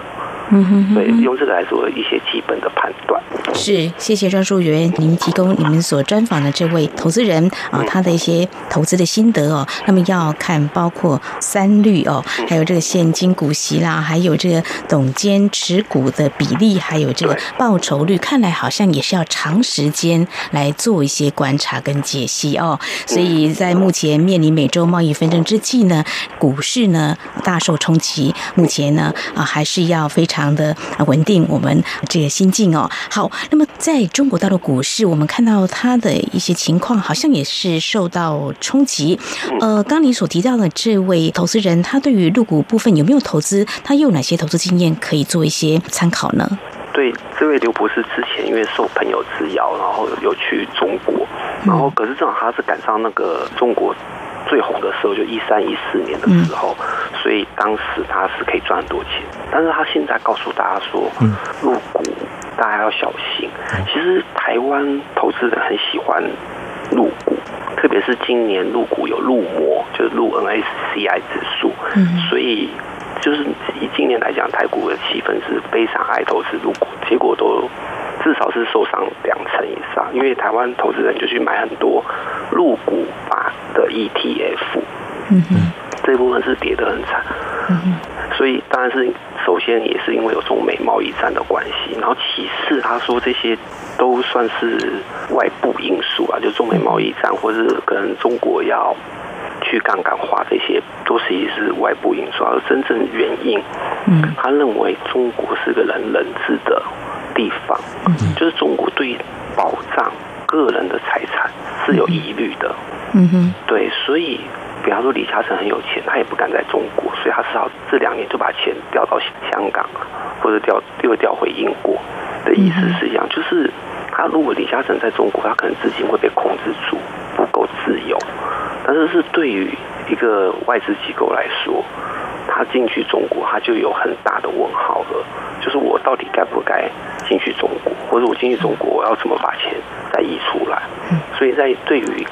嗯哼，对，用这个来做一些基本的判断。是，谢谢专属员您提供你们所专访的这位投资人啊，他的一些投资的心得哦。那么要看包括三率哦，还有这个现金股息啦，还有这个董监持股的比例，还有这个报酬率，看来好像也是要长时间来做一些观察跟解析哦。所以在目前面临美洲贸易纷争之际呢，股市呢大受冲击，目前呢啊还是要非常。常的稳定，我们这个心境哦。好，那么在中国大陆股市，我们看到它的一些情况，好像也是受到冲击。呃，刚你所提到的这位投资人，他对于入股部分有没有投资？他又有哪些投资经验可以做一些参考呢？对，这位刘博士之前因为受朋友之邀，然后有去中国，然后可是正好他是赶上那个中国。最红的时候就一三一四年的时候，所以当时他是可以赚很多钱。但是他现在告诉大家说，入股大家要小心。其实台湾投资人很喜欢入股，特别是今年入股有入魔，就是入 NSCI 指数。所以就是以今年来讲，台股的气氛是非常爱投资入股，结果都。至少是受伤两成以上，因为台湾投资人就去买很多入股法的 ETF，嗯哼，这部分是跌得很惨，嗯哼，所以当然是首先也是因为有中美贸易战的关系，然后其次他说这些都算是外部因素啊，就中美贸易战或是跟中国要去杠杆化这些，都是一是外部因素，而真正原因，嗯，他认为中国是个人人治的。地方，嗯就是中国对保障个人的财产是有疑虑的。嗯哼，对，所以比方说李嘉诚很有钱，他也不敢在中国，所以他至少这两年就把钱调到香港，或者调又调回英国。的意思是一样，就是他如果李嘉诚在中国，他可能资金会被控制住，不够自由。但是是对于一个外资机构来说。他进去中国，他就有很大的问号了。就是我到底该不该进去中国，或者我进去中国，我要怎么把钱再移出来？所以在对于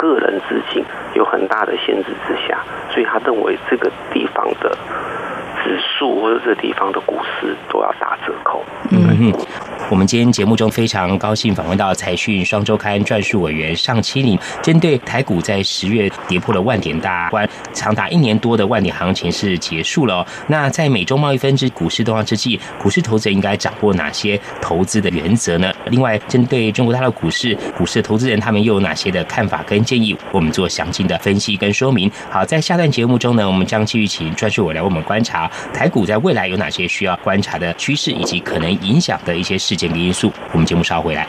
个人资金有很大的限制之下，所以他认为这个地方的指数或者这地方的股市都要打折扣。嗯哼我们今天节目中非常高兴访问到财讯双周刊撰述委员尚七林，针对台股在十月跌破了万点大关，长达一年多的万点行情是结束了。那在美中贸易分支股市动荡之际，股市投资人应该掌握哪些投资的原则呢？另外，针对中国大陆股市，股市的投资人他们又有哪些的看法跟建议？我们做详尽的分析跟说明。好，在下段节目中呢，我们将继续请专述委来为我们观察台股在未来有哪些需要观察的趋势，以及可能影响的一些事。件的因素，我们节目稍后回来。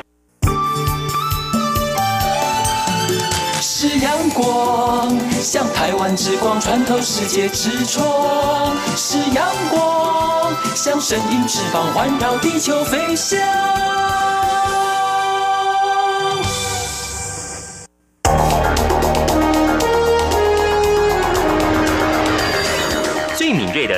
是阳光，像台湾之光穿透世界之窗；是阳光。像神鹰翅膀环绕地球飞翔。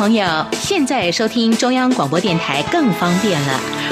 朋友，现在收听中央广播电台更方便了。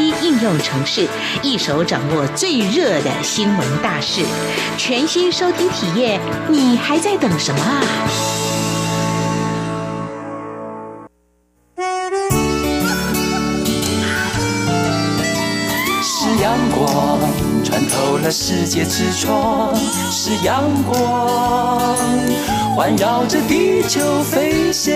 应用程式，一手掌握最热的新闻大事。全新收听体验，你还在等什么啊？是阳光穿透了世界之窗，是阳光环绕着地球飞翔。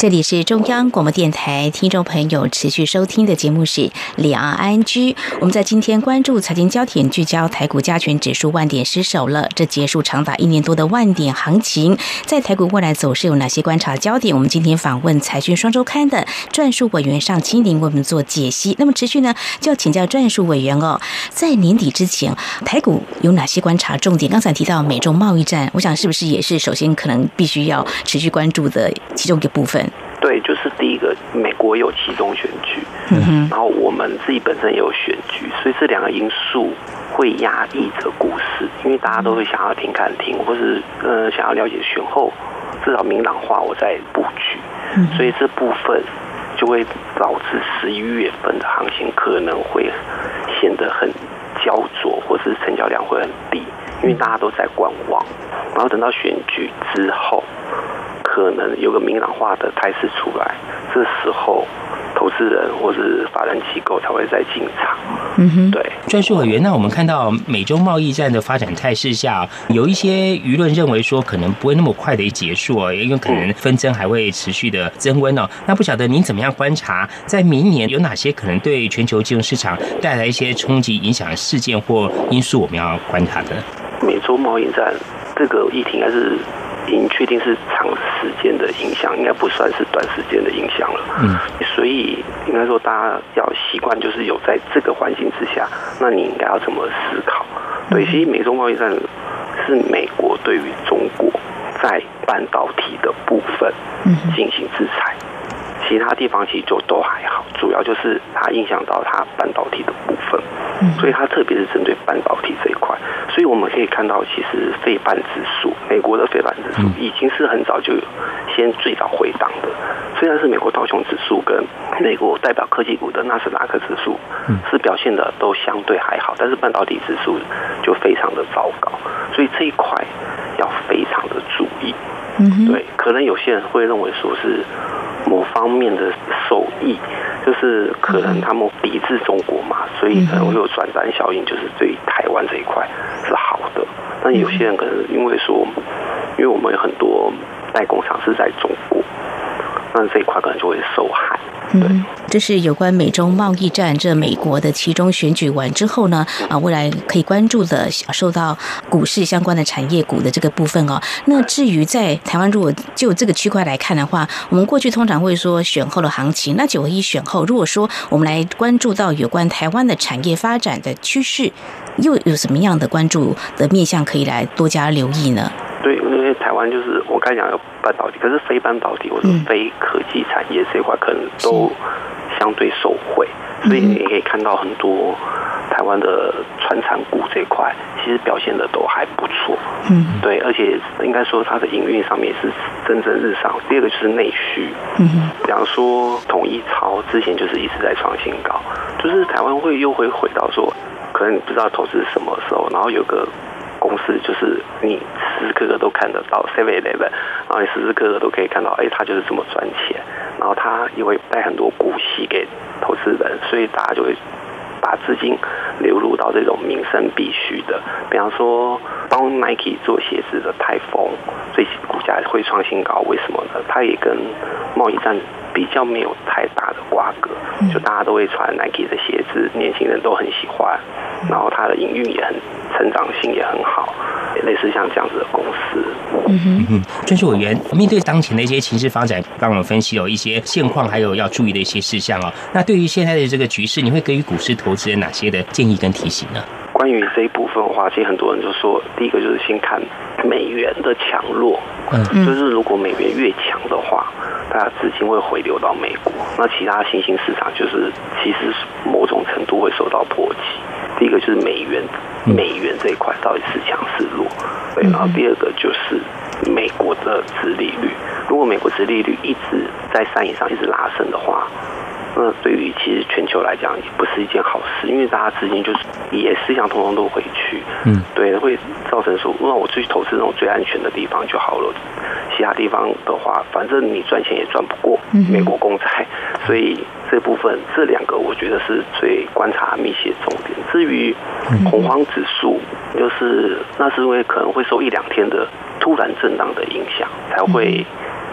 这里是中央广播电台，听众朋友持续收听的节目是两岸安居。我们在今天关注财经焦点，聚焦台股加权指数万点失守了，这结束长达一年多的万点行情，在台股未来走势有哪些观察焦点？我们今天访问财讯双周刊的撰述委员尚清林为我们做解析。那么持续呢，就要请教撰述委员哦，在年底之前，台股有哪些观察重点？刚才提到美中贸易战，我想是不是也是首先可能必须要持续关注的其中一个部分？对，就是第一个，美国有其中选举，嗯然后我们自己本身也有选举，所以这两个因素会压抑着股市，因为大家都会想要听看听，或是呃想要了解选后至少明朗化，我再布局，所以这部分就会导致十一月份的行情可能会显得很焦灼，或是成交量会很低，因为大家都在观望，然后等到选举之后。可能有个明朗化的态势出来，这时候投资人或是法人机构才会再进场。嗯哼，对。专属委员，那我们看到美洲贸易战的发展态势下，有一些舆论认为说，可能不会那么快的结束哦，因为可能纷争还会持续的增温哦。那不晓得您怎么样观察，在明年有哪些可能对全球金融市场带来一些冲击、影响事件或因素，我们要观察的？美洲贸易战这个议题应该是。已经确定是长时间的影响，应该不算是短时间的影响了。嗯，所以应该说大家要习惯，就是有在这个环境之下，那你应该要怎么思考？对，其实美中贸易战是美国对于中国在半导体的部分进行制裁，其他地方其实就都还好，主要就是它影响到它半导体的部分，所以它特别是针对半导体这一块。所以我们可以看到，其实费半指数，美国的费半指数已经是很早就先最早回档的。虽然是美国道琼指数跟美国代表科技股的纳斯达克指数是表现的都相对还好，但是半导体指数就非常的糟糕。所以这一块要非常的注意。对，可能有些人会认为说是某方面的受益，就是可能他们抵制中国嘛，所以可能会有转单效应，就是对台湾这一块是好的。但有些人可能因为说，因为我们有很多代工厂是在中国，那这一块可能就会受害。嗯，这是有关美中贸易战，这美国的其中选举完之后呢，啊，未来可以关注的受到股市相关的产业股的这个部分哦。那至于在台湾，如果就这个区块来看的话，我们过去通常会说选后的行情。那九合一选后，如果说我们来关注到有关台湾的产业发展的趋势，又有什么样的关注的面向可以来多加留意呢？对，因为台湾就是我刚才讲有半导体，可是非半导体或者非科技产业这一块可能都相对受惠，所以你可以看到很多台湾的传产股这一块其实表现的都还不错。嗯，对，而且应该说它的营运上面是蒸蒸日上。第二个就是内需，嗯，比方说统一超之前就是一直在创新高，就是台湾会又会回到说，可能你不知道投资什么时候，然后有个。公司就是你时时刻刻都看得到 Seven Eleven，然后你时时刻刻都可以看到，哎，他就是这么赚钱，然后他也会带很多股息给投资人，所以大家就会把资金流入到这种民生必须的，比方说帮 Nike 做鞋子的泰丰，最近股价会创新高，为什么呢？它也跟贸易战比较没有太大的瓜葛，就大家都会穿 Nike 的鞋子，年轻人都很喜欢，然后它的营运也很。成长性也很好，类似像这样子的公司。嗯哼，专属委员面对当前的一些情势发展，帮我们分析有一些现况，还有要注意的一些事项哦。那对于现在的这个局势，你会给予股市投资人哪些的建议跟提醒呢？关于这一部分的话，其实很多人就说，第一个就是先看美元的强弱，嗯，就是如果美元越强的话，大家资金会回流到美国，那其他新兴市场就是其实某种程度会受到波及。第一个就是美元，美元这一块到底是强是弱？对，然后第二个就是美国的殖利率，如果美国殖利率一直在三以上，一直拉升的话，那对于其实全球来讲也不是一件好事，因为大家资金就是也是想通通都回去，嗯，对，会造成说，那我去投资那种最安全的地方就好了，其他地方的话，反正你赚钱也赚不过美国公债，所以。这部分这两个我觉得是最观察密切重点。至于恐慌指数，就是那是因为可能会受一两天的突然震荡的影响，才会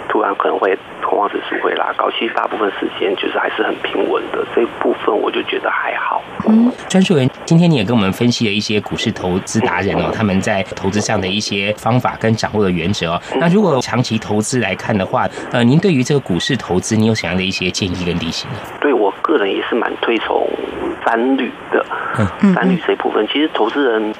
突然可能会恐慌指数会拉高。其实大部分时间就是还是很平稳的。这部分我就觉得还好。嗯，专属员，今天你也跟我们分析了一些股市投资达人哦，他们在投资上的一些方法跟掌握的原则哦。那如果长期投资来看的话，呃，您对于这个股市投资，你有什么样的一些建议跟提醒呢？对我个人也是蛮推崇三率的。嗯，三率这一部分，其实投资人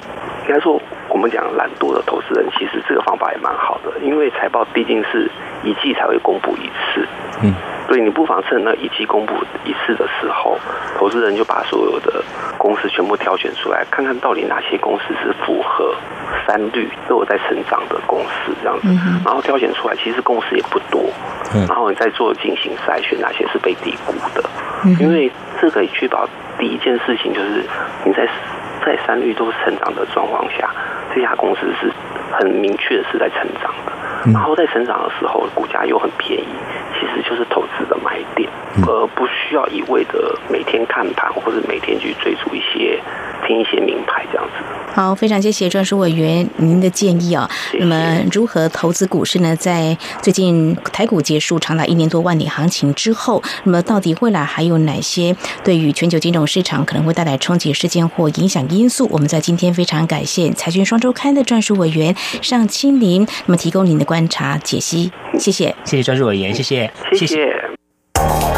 应该说，我们讲懒惰的投资人，其实这个方法也蛮好的，因为财报毕竟是一季才会公布一次。嗯。所以你不妨趁那一季公布一次的时候，投资人就把所有的公司全部挑选出来，看看到底哪些公司是符合三率都有在成长的公司这样子，然后挑选出来，其实公司也不多，然后你再做进行筛选，哪些是被低估的，因为这可以确保第一件事情就是你在在三率都成长的状况下，这家公司是很明确的是在成长的，然后在成长的时候股价又很便宜。其实就是投资的买点，而不需要一味的每天看盘或者每天去追逐一些听一些名牌这样子。好，非常谢谢专属委员您的建议啊。那么如何投资股市呢？在最近台股结束长达一年多万里行情之后，那么到底未来还有哪些对于全球金融市场可能会带来冲击事件或影响因素？我们在今天非常感谢财讯双周刊的专属委员尚清林，那么提供您的观察解析。谢谢，谢谢专属委员，谢谢，谢谢。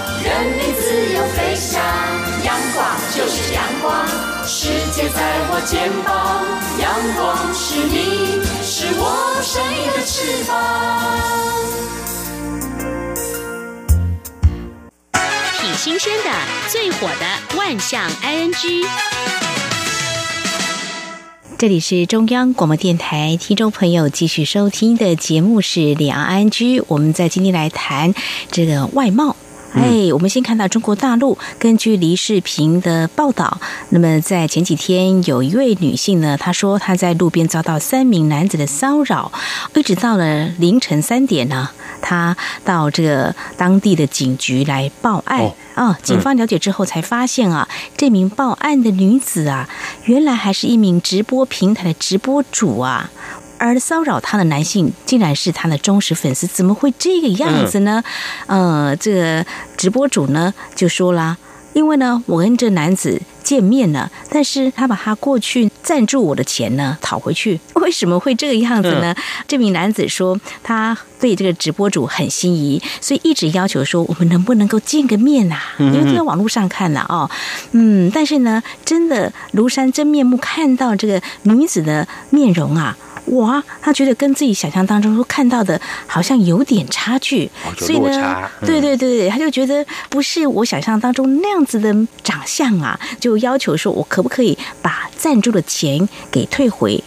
任你自由飞翔。阳光就是阳光，世界在我肩膀。阳光是你，是我生命的翅膀。挺新鲜的，最火的万象 ING。这里是中央广播电台听众朋友继续收听的节目是两岸 ING，，我们在今天来谈这个外贸。哎，我们先看到中国大陆，根据黎世平的报道，那么在前几天有一位女性呢，她说她在路边遭到三名男子的骚扰，一直到了凌晨三点呢，她到这个当地的警局来报案啊。警方了解之后才发现啊，这名报案的女子啊，原来还是一名直播平台的直播主啊。而骚扰她的男性竟然是她的忠实粉丝，怎么会这个样子呢？呃，这个直播主呢就说啦，因为呢，我跟这男子见面了，但是他把他过去赞助我的钱呢讨回去，为什么会这个样子呢？这名男子说，他对这个直播主很心仪，所以一直要求说，我们能不能够见个面呐？因为在网络上看了哦，嗯，但是呢，真的庐山真面目，看到这个女子的面容啊。哇，他觉得跟自己想象当中看到的好像有点差距，所以呢，对对对对，他就觉得不是我想象当中那样子的长相啊，就要求说我可不可以把赞助的钱给退回。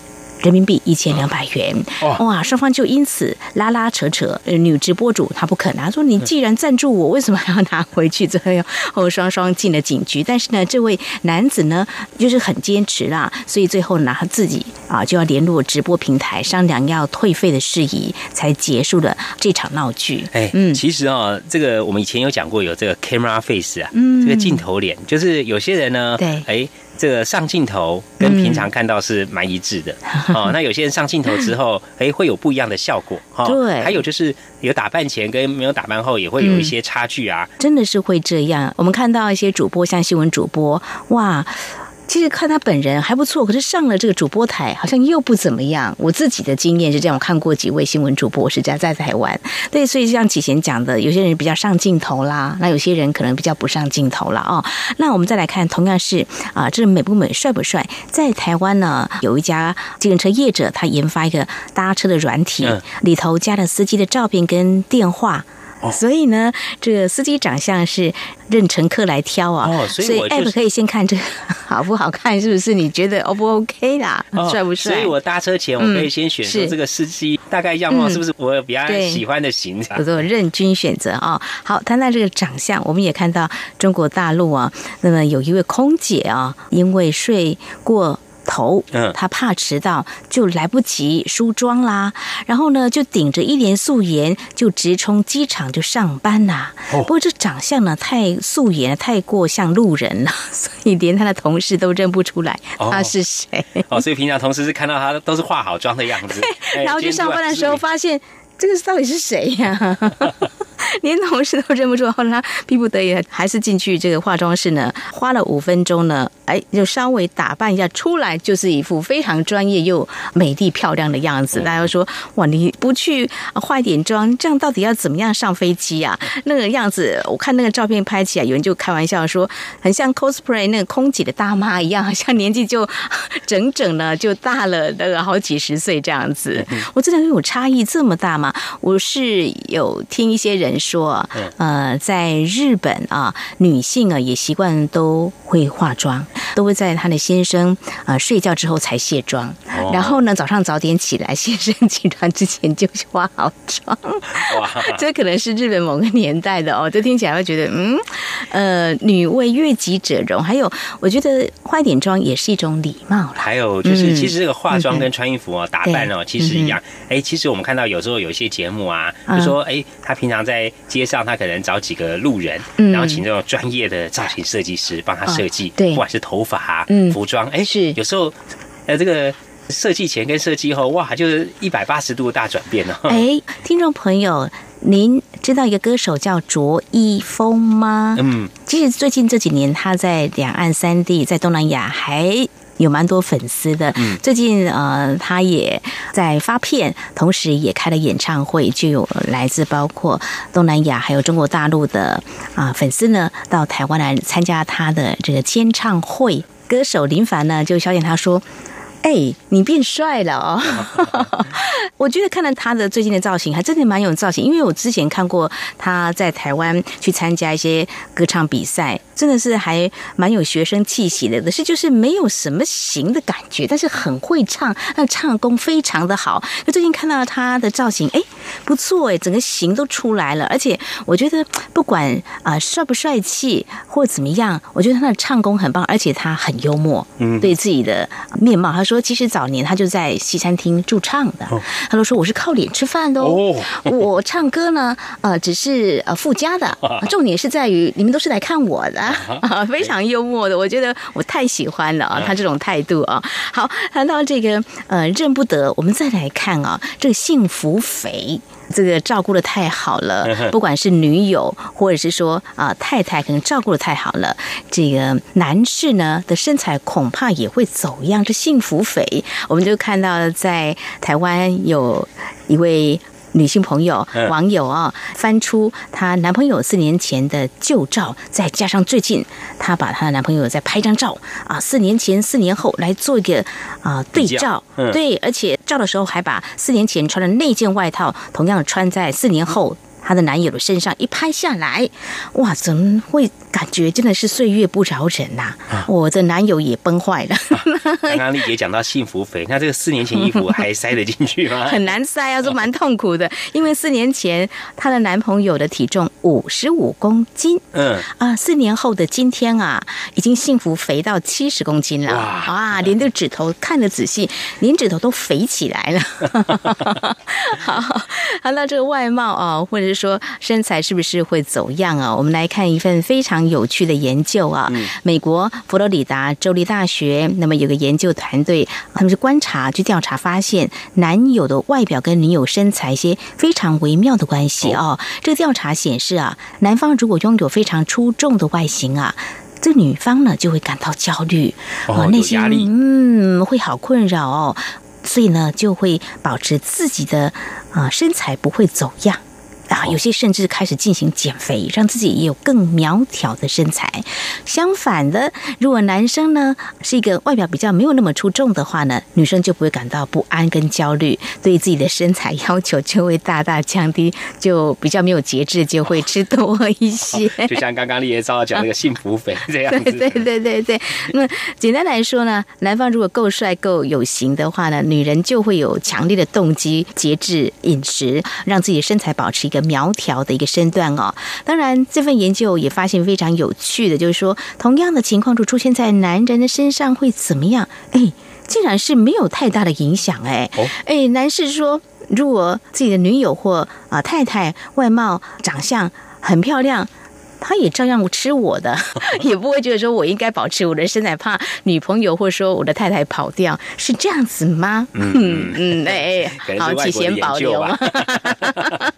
人民币一千两百元，哇！双方就因此拉拉扯扯。呃女直播主她不肯拿，说你既然赞助我，为什么还要拿回去？最后双双进了警局。但是呢，这位男子呢，就是很坚持啦，所以最后呢，他自己啊就要联络直播平台商量要退费的事宜，才结束了这场闹剧。哎，嗯，其实啊，这个我们以前有讲过，有这个 camera face 啊，嗯，这个镜头脸，就是有些人呢，对，哎。这个上镜头跟平常看到是蛮一致的哦。那有些人上镜头之后，哎，会有不一样的效果哈。对，还有就是有打扮前跟没有打扮后也会有一些差距啊。真的是会这样。我们看到一些主播，像新闻主播，哇。其实看他本人还不错，可是上了这个主播台好像又不怎么样。我自己的经验是这样，我看过几位新闻主播是这样在台湾。对，所以像启贤讲的，有些人比较上镜头啦，那有些人可能比较不上镜头了哦。那我们再来看，同样是啊，这美不美、帅不帅？在台湾呢，有一家自行车业者，他研发一个搭车的软体，里头加了司机的照片跟电话。所以呢，这个司机长相是任乘客来挑啊，所以 app 可以先看这个 好不好看，是不是？你觉得 O 不 OK 啦？帅不帅？所以我搭车前我可以先选择这个司机大概样貌是不是我比较喜欢的型？叫做 任君选择啊。好，谈谈这个长相，我们也看到中国大陆啊，那么有一位空姐啊，因为睡过。头，嗯，他怕迟到，就来不及梳妆啦。然后呢，就顶着一脸素颜，就直冲机场就上班呐。不过这长相呢，太素颜，太过像路人了，所以连他的同事都认不出来他是谁。哦，所以平常同事是看到他都是化好妆的样子。然后去上班的时候 发现。这个到底是谁呀？连同事都认不出。后来他逼不得已，还是进去这个化妆室呢，花了五分钟呢，哎，就稍微打扮一下，出来就是一副非常专业又美丽漂亮的样子。大家说：“哇，你不去化一点妆，这样到底要怎么样上飞机啊？”那个样子，我看那个照片拍起来，有人就开玩笑说，很像 cosplay 那个空姐的大妈一样，好像年纪就 整整呢就大了那个好几十岁这样子。我真的有差异这么大吗？我是有听一些人说，呃，在日本啊，女性啊也习惯都会化妆，都会在她的先生啊、呃睡觉之后才卸妆，哦然后呢早上早点起来，先生起床之前就化好妆。哇，这可能是日本某个年代的哦，这听起来会觉得嗯，呃，女为悦己者容。还有，我觉得化一点妆也是一种礼貌啦。还有就是，嗯其实这个化妆跟穿衣服哦、打扮哦，对其实一样。哎，其实我们看到有时候有一些节目啊，嗯就说哎，他平常在街上，他可能找几个路人，嗯然后请这种专业的造型设计师帮他设计，对不管是头发啊、嗯服装，哎，是有时候呃这个。设计前跟设计后，哇，就是一百八十度的大转变哦。哎，听众朋友，您知道一个歌手叫卓一峰吗？嗯，其实最近这几年，他在两岸三地，在东南亚还。有蛮多粉丝的，嗯最近呃，他也在发片，同时也开了演唱会，就有来自包括东南亚还有中国大陆的啊、粉丝呢，到台湾来参加他的这个签唱会。歌手林凡呢，就消遣他说：“哎、你变帅了哦！” 我觉得看了他的最近的造型，还真的蛮有造型。因为我之前看过他在台湾去参加一些歌唱比赛，真的是还蛮有学生气息的。可是就是没有什么型的感觉，但是很会唱，那唱功非常的好。那最近看到他的造型，哎，不错哎，整个型都出来了。而且我觉得不管啊、呃帅不帅气或怎么样，我觉得他的唱功很棒，而且他很幽默。嗯对自己的面貌，他说其实早年他就在西餐厅驻唱的，他都说我是靠脸吃饭的哦。我唱歌呢，呃，只是呃附加的，重点是在于你们都是来看我的，啊，非常幽默的，我觉得我太喜欢了啊，他这种态度啊。好，谈到这个呃认不得，我们再来看啊，这个幸福肥。这个照顾的太好了，不管是女友或者是说啊、太太，可能照顾的太好了，这个男士呢的身材恐怕也会走样，这幸福肥。我们就看到在台湾有一位。女性朋友、嗯。网友啊、翻出她男朋友四年前的旧照，再加上最近她把她的男朋友再拍张照啊，四年前、四年后来做一个啊对照，嗯。对，而且照的时候还把四年前穿的那件外套，同样穿在四年后她的男友的身上一拍下来，哇，怎么会感觉真的是岁月不饶人呐、啊我的男友也崩坏了，刚刚丽姐讲到幸福肥，那这个四年前衣服还塞得进去吗？很难塞啊，这蛮痛苦的。因为四年前她的男朋友的体重五十五公斤，嗯，啊，四年后的今天啊，已经幸福肥到七十公斤了哇啊！连这个指头看得仔细，连指头都肥起来了。好，好，那这个外貌啊，或者是说身材是不是会走样啊？我们来看一份非常有趣的研究啊。美国佛罗里达州立大学，那么有个研究团队，他们是观察去调查，发现男友的外表跟女友身材一些非常微妙的关系哦。这个调查显示啊，男方如果拥有非常出众的外形啊。这女方呢就会感到焦虑，哦内心嗯会好困扰哦，所以呢就会保持自己的啊、身材不会走样。啊，有些甚至开始进行减肥，让自己也有更苗条的身材。相反的，如果男生呢是一个外表比较没有那么出众的话呢，女生就不会感到不安跟焦虑，对自己的身材要求就会大大降低，就比较没有节制，就会吃多一些。就像刚刚丽姐照讲那个幸福肥这样 子。对对对对对。那么简单来说呢，男方如果够帅够有型的话呢，女人就会有强烈的动机节制饮食，让自己的身材保持一个苗条的一个身段哦。当然，这份研究也发现非常有趣的，就是说，同样的情况就出现在男人的身上会怎么样？哎，竟然是没有太大的影响哎。哦哎，男士说，如果自己的女友或啊、太太外貌长相很漂亮。他也照样吃我的，也不会觉得说我应该保持我的身材，怕女朋友或者说我的太太跑掉，是这样子吗？嗯 嗯，哎哎，好，可能是外提前国的研究保留吧。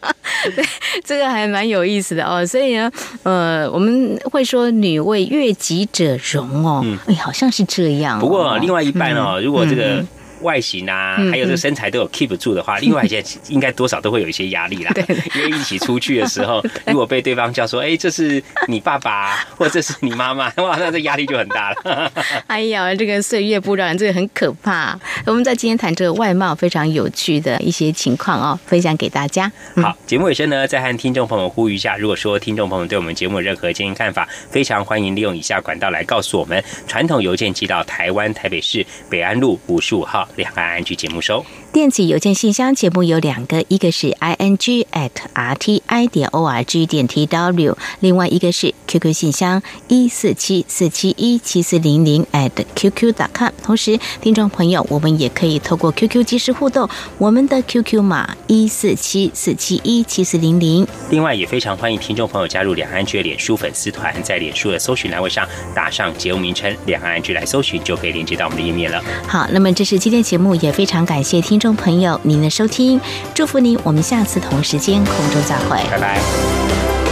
对，这个还蛮有意思的哦。所以呢，呃，我们会说女为悦己者容哦，哎，好像是这样哦。不过另外一半哦，如果这个外形啊，嗯还有这个身材都有 keep 住的话，另外一些应该多少都会有一些压力啦。因为一起出去的时候，如果被对方叫说，哎，这是你爸爸，或者这是你妈妈，哇，那这压力就很大了。哎呀，这个岁月不饶人，这个很可怕。我们在今天谈这个外貌非常有趣的一些情况哦，分享给大家。好，节目尾声呢，再和听众朋友呼吁一下，如果说听众朋友对我们节目有任何建议看法，非常欢迎利用以下管道来告诉我们。传统邮件寄到台湾台北市北安路五十五号两岸安居节目收。电子邮件信箱节目有两个，一个是 i n g at r t i 点 o r g 点 t w，另外一个是 QQ 信箱一四七四七一七四零零 at qq dot com。同时，听众朋友，我们也可以透过 QQ 即时互动，我们的 QQ 码一四七四七一七四零零。另外，也非常欢迎听众朋友加入两岸居的脸书粉丝团，在脸书的搜寻栏位上打上节目名称“两岸安居”来搜寻，就可以连接到我们的页面了。好，那么这是今天节目，也非常感谢听众朋友您的收听，祝福您，我们下次同时间空中再会，拜拜。